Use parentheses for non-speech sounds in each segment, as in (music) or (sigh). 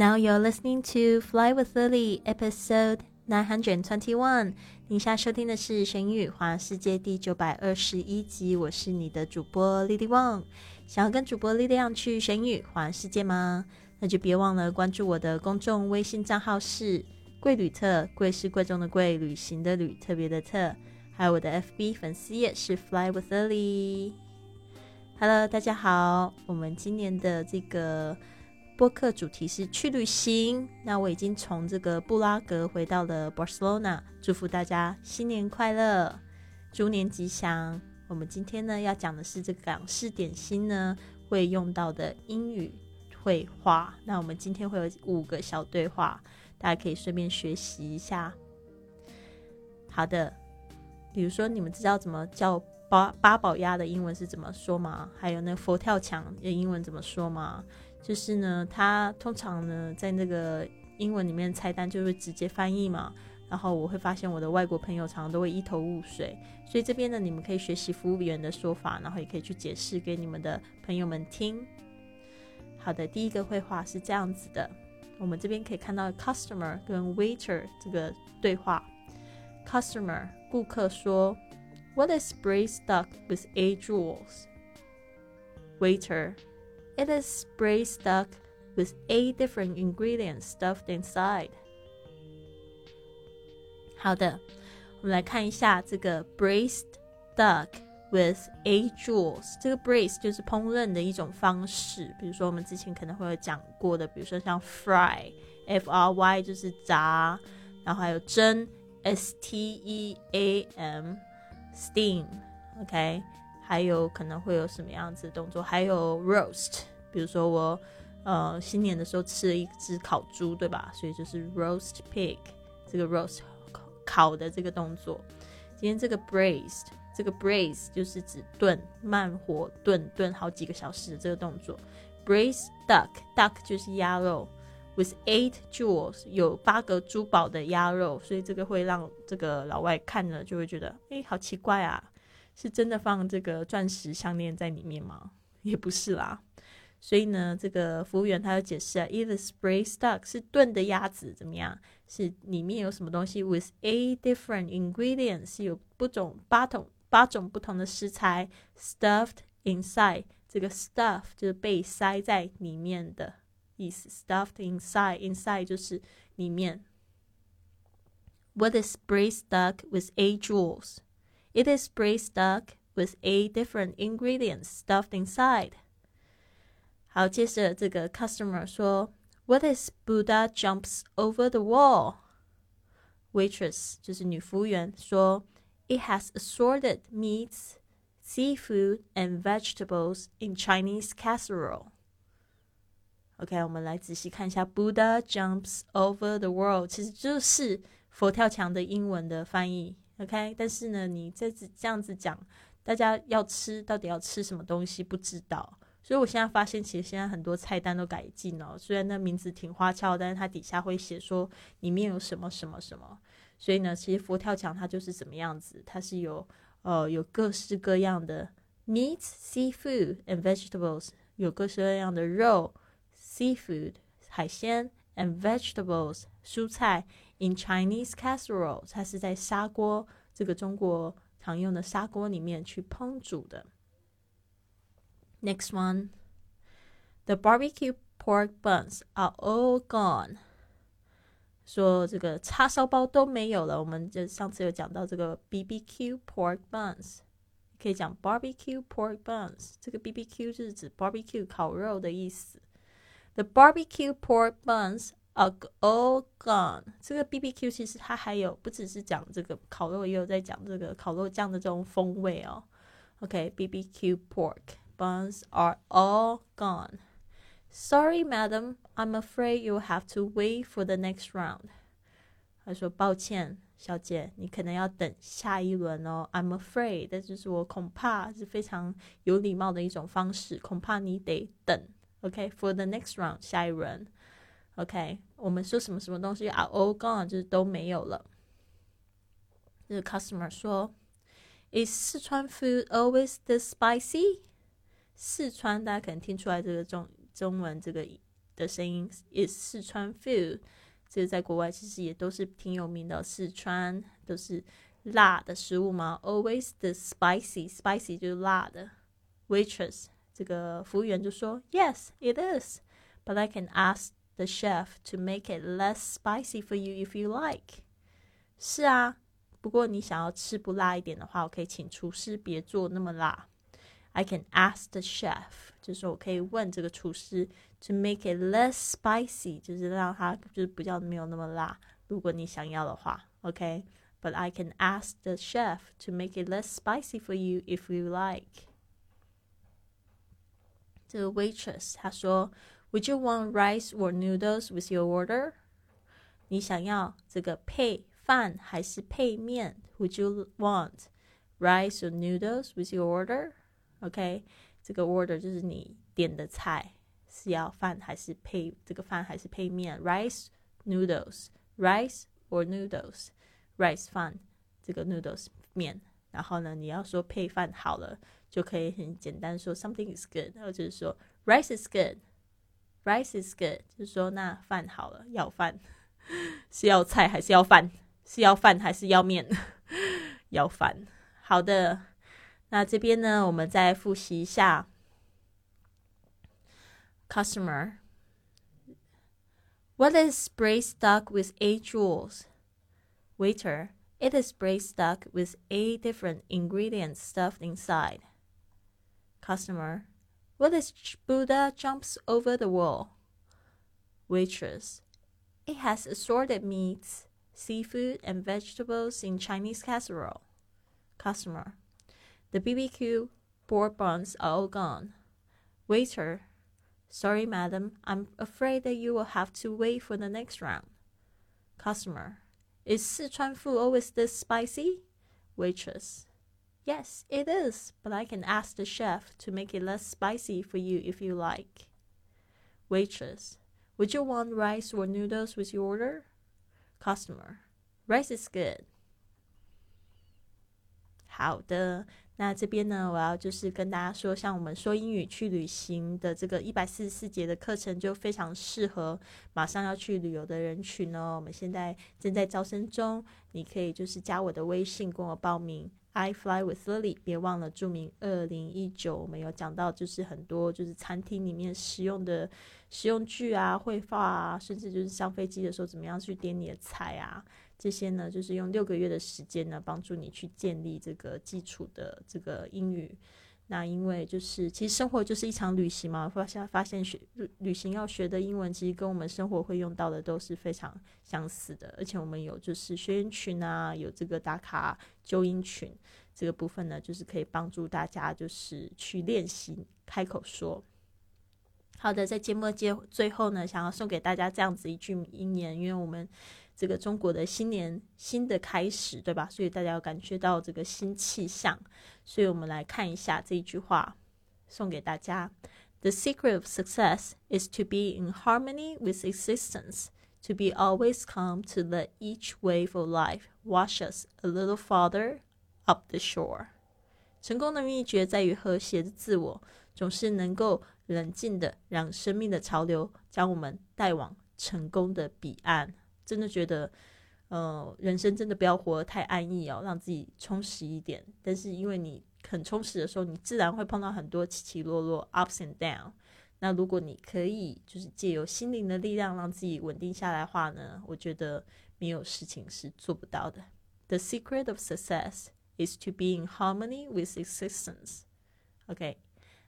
Now you're listening to Fly with Lily, episode nine hundred twenty-one。您现在收听的是《神语环世界》第九百二十一集。我是你的主播 Lily Wang。想要跟主播 Lily 去神语环世界吗？那就别忘了关注我的公众微信账号是“贵旅特”，贵是贵重的贵，旅行的旅，特别的特。还有我的 FB 粉丝页是 Fly with Lily。Hello，大家好，我们今年的这个。播客主题是去旅行。那我已经从这个布拉格回到了 Barcelona，祝福大家新年快乐，猪年吉祥。我们今天呢要讲的是这个港式点心呢会用到的英语绘画。那我们今天会有五个小对话，大家可以顺便学习一下。好的，比如说你们知道怎么叫八八宝鸭的英文是怎么说吗？还有那佛跳墙的英文怎么说吗？就是呢，它通常呢在那个英文里面菜单就会直接翻译嘛，然后我会发现我的外国朋友常常都会一头雾水，所以这边呢你们可以学习服务员的说法，然后也可以去解释给你们的朋友们听。好的，第一个绘画是这样子的，我们这边可以看到 customer 跟 waiter 这个对话。customer 顾客说 ，What is braised duck with eight jewels？Waiter It is braised duck with eight different ingredients stuffed inside. 好的，我们来看一下这个 braised duck with eight jewels。这个 braise 就是烹饪的一种方式，比如说我们之前可能会有讲过的，比如说像 fry，f r y 就是炸，然后还有蒸，s t e a Steam，OK，。还有可能会有什么样子的动作？还有 roast，比如说我呃新年的时候吃了一只烤猪，对吧？所以就是 roast pig，这个 roast 烤的这个动作。今天这个 braised，这个 Braised 就是指炖，慢火炖炖好几个小时的这个动作。braised duck，duck 就是鸭肉，with eight jewels 有八个珠宝的鸭肉，所以这个会让这个老外看了就会觉得，哎，好奇怪啊。是真的放这个钻石项链在里面吗？也不是啦。所以呢，这个服务员他要解释啊，either braised duck 是炖的鸭子，怎么样？是里面有什么东西？With eight different ingredients 是有不种八种八种不同的食材，stuffed inside 这个 stuff 就是被塞在里面的 意思，stuffed inside，inside 就是里面。What is braised duck with eight jewels？It is braised duck with eight different ingredients stuffed inside. 好，接着这个 customer 说，What is Buddha jumps over the wall? Waitress 就是女服务员说，It has assorted meats, seafood, and vegetables in Chinese casserole. OK，我们来仔细看一下 Buddha jumps over the wall，其实就是佛跳墙的英文的翻译。OK，但是呢，你这这样子讲，大家要吃到底要吃什么东西不知道，所以我现在发现，其实现在很多菜单都改进了。虽然那名字挺花俏，但是它底下会写说里面有什么什么什么。所以呢，其实佛跳墙它就是怎么样子，它是有呃有各式各样的 meat, seafood and vegetables，有各式各样的肉 ，seafood 海鲜 and vegetables 蔬菜。In Chinese casserole，它是在砂锅这个中国常用的砂锅里面去烹煮的。Next one, the barbecue pork buns are all gone。说这个叉烧包都没有了。我们就上次有讲到这个 BBQ pork buns，可以讲 barbecue pork buns。这个 BBQ 就是指 barbecue 烤肉的意思。 The barbecue pork buns are all gone。这个 BBQ 其实它还有不只是讲这个烤肉，也有在讲这个烤肉酱的这种风味哦。OK，BBQ pork buns are all gone. Sorry, madam, I'm afraid you'll have to wait for the next round. 他说：“抱歉，小姐，你可能要等下一轮哦。I'm afraid，这就是我恐怕是非常有礼貌的一种方式，恐怕你得等。 OK，for the next round，下一轮。” OK，我们说什么什么东西 are all gone，就是都没有了。这个 customer 说：“Is 四川 food always this spicy？” 四川大家可能听出来这个中中文这个 的声音，is 四川 food。这个在国外其实也都是挺有名的，四川都是辣的食物嘛。Always the spicy，spicy 就是辣的。Waitress 这个服务员就说，Yes, it is, but I can ask the chef to make it less spicy for you if you like。是啊，不过你想要吃不辣一点的话，我可以请厨师别做那么辣。I can ask the chef，就是我可以问这个厨师 to make it less spicy，就是让它就是比较没有那么辣。如果你想要的话，OK。But I can ask the chef to make it less spicy for you if you like。 这个 waitress 她说，Would you want rice or noodles with your order？你想要这个配饭还是配面？Would you want rice or noodles with your order？OK，这个 order 就是你点的菜是要饭还是配这个饭还是配面？Rice noodles，rice or noodles，rice 饭这个 noodles 面。然后呢，你要说配饭好了， 就可以很简单说 something is good，然后就是说 rice is good，rice is good，就是说那饭好了，要饭是要菜还是要饭？是要饭还是要面？要饭。好的，那这边呢，我们再复习一下 (laughs) (laughs) customer。What is braised duck with eight jewels? Waiter. It is braised duck with eight different ingredients stuffed inside. Customer. What is Buddha jumps over the wall? Waitress. It has assorted meats, seafood, and vegetables in Chinese casserole. Customer. The BBQ board buns are all gone. Waiter. Sorry, madam. I'm afraid that you will have to wait for the next round. Customer. Is Sichuan food always this spicy? Waitress. Yes, it is, but I can ask the chef to make it less spicy for you if you like. Waitress. Would you want rice or noodles with your order? Customer. Rice is good. 好的，那这边呢，我要就是跟大家说，像我们说英语去旅行的这个一百四十四节的课程，就非常适合马上要去旅游的人群哦。我们现在正在招生中，你可以就是加我的微信跟我报名。 I fly with Lily，别忘了注明二零一九。我们有讲到就是很多就是餐厅里面使用的使用句啊、绘画啊，甚至就是上飞机的时候怎么样去点你的菜啊。这些呢，就是用六个月的时间呢，帮助你去建立这个基础的这个英语。那因为就是其实生活就是一场旅行嘛，发现发现学旅行要学的英文，其实跟我们生活会用到的都是非常相似的。而且我们有就是学员群啊，有这个打卡纠音群，这个部分呢，就是可以帮助大家就是去练习开口说。好的，在节目结最后呢，想要送给大家这样子一句英言，因为我们。这个中国的新年新的开始，对吧？所以大家要感觉到这个新气象。所以我们来看一下这一句话，送给大家：The secret of success is to be in harmony with existence, to be always calm, to let each wave of life wash us a little farther up the shore。成功的秘诀在于和谐的自我，总是能够冷静的让生命的潮流将我们带往成功的彼岸。真的觉得，呃，人生真的不要活得太安逸哦，让自己充实一点。但是因为你很充实的时候，你自然会碰到很多起起落落 （ups and down）。那如果你可以就是借由心灵的力量让自己稳定下来的话呢，我觉得没有事情是做不到的。The secret of success is to be in harmony with existence. OK。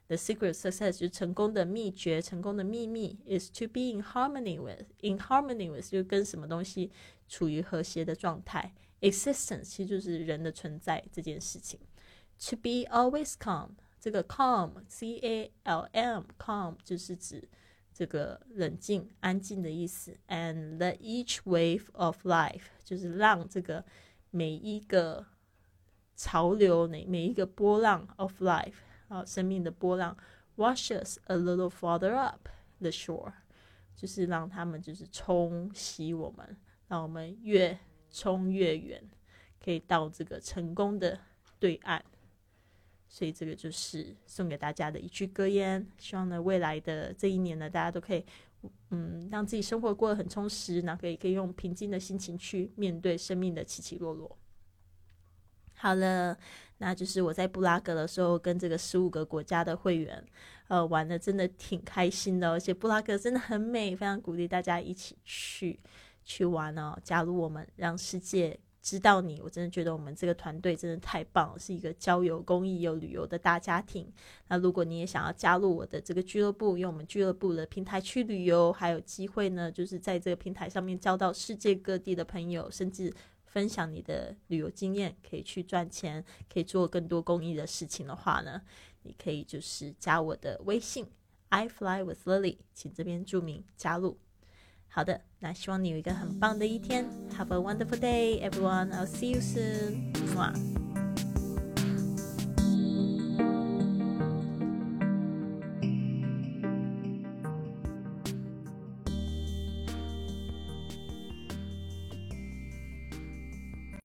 The secret success 就是成功的秘诀，成功的秘密 is to be in harmony with. In harmony with 就跟什么东西处于和谐的状态。Existence 其实就是人的存在这件事情。To be always calm，这个 calm，c a l m，calm 就是指这个冷静、安静的意思。And let each wave of life 就是让这个每一个潮流、每每一个波浪 of life。 啊，生命的波浪，wash us a little farther up the shore，就是让他们就是冲洗我们，让我们越冲越远，可以到这个成功的对岸。所以这个就是送给大家的一句格言。希望呢，未来的这一年呢，大家都可以嗯，让自己生活过得很充实，那可以可以用平静的心情去面对生命的起起落落。好了，那就是我在布拉格的时候，跟这个十五个国家的会员，呃，玩的真的挺开心的，而且布拉格真的很美，非常鼓励大家一起去去玩哦，加入我们，让世界。知道你，我真的觉得我们这个团队真的太棒了，是一个交友、公益又旅游的大家庭。那如果你也想要加入我的这个俱乐部，用我们俱乐部的平台去旅游，还有机会呢，就是在这个平台上面交到世界各地的朋友，甚至分享你的旅游经验，可以去赚钱，可以做更多公益的事情的话呢，你可以就是加我的微信，I fly with Lily，请这边注明加入。好的，那希望你有一个很棒的一天。Have a wonderful day, everyone. I'll see you soon.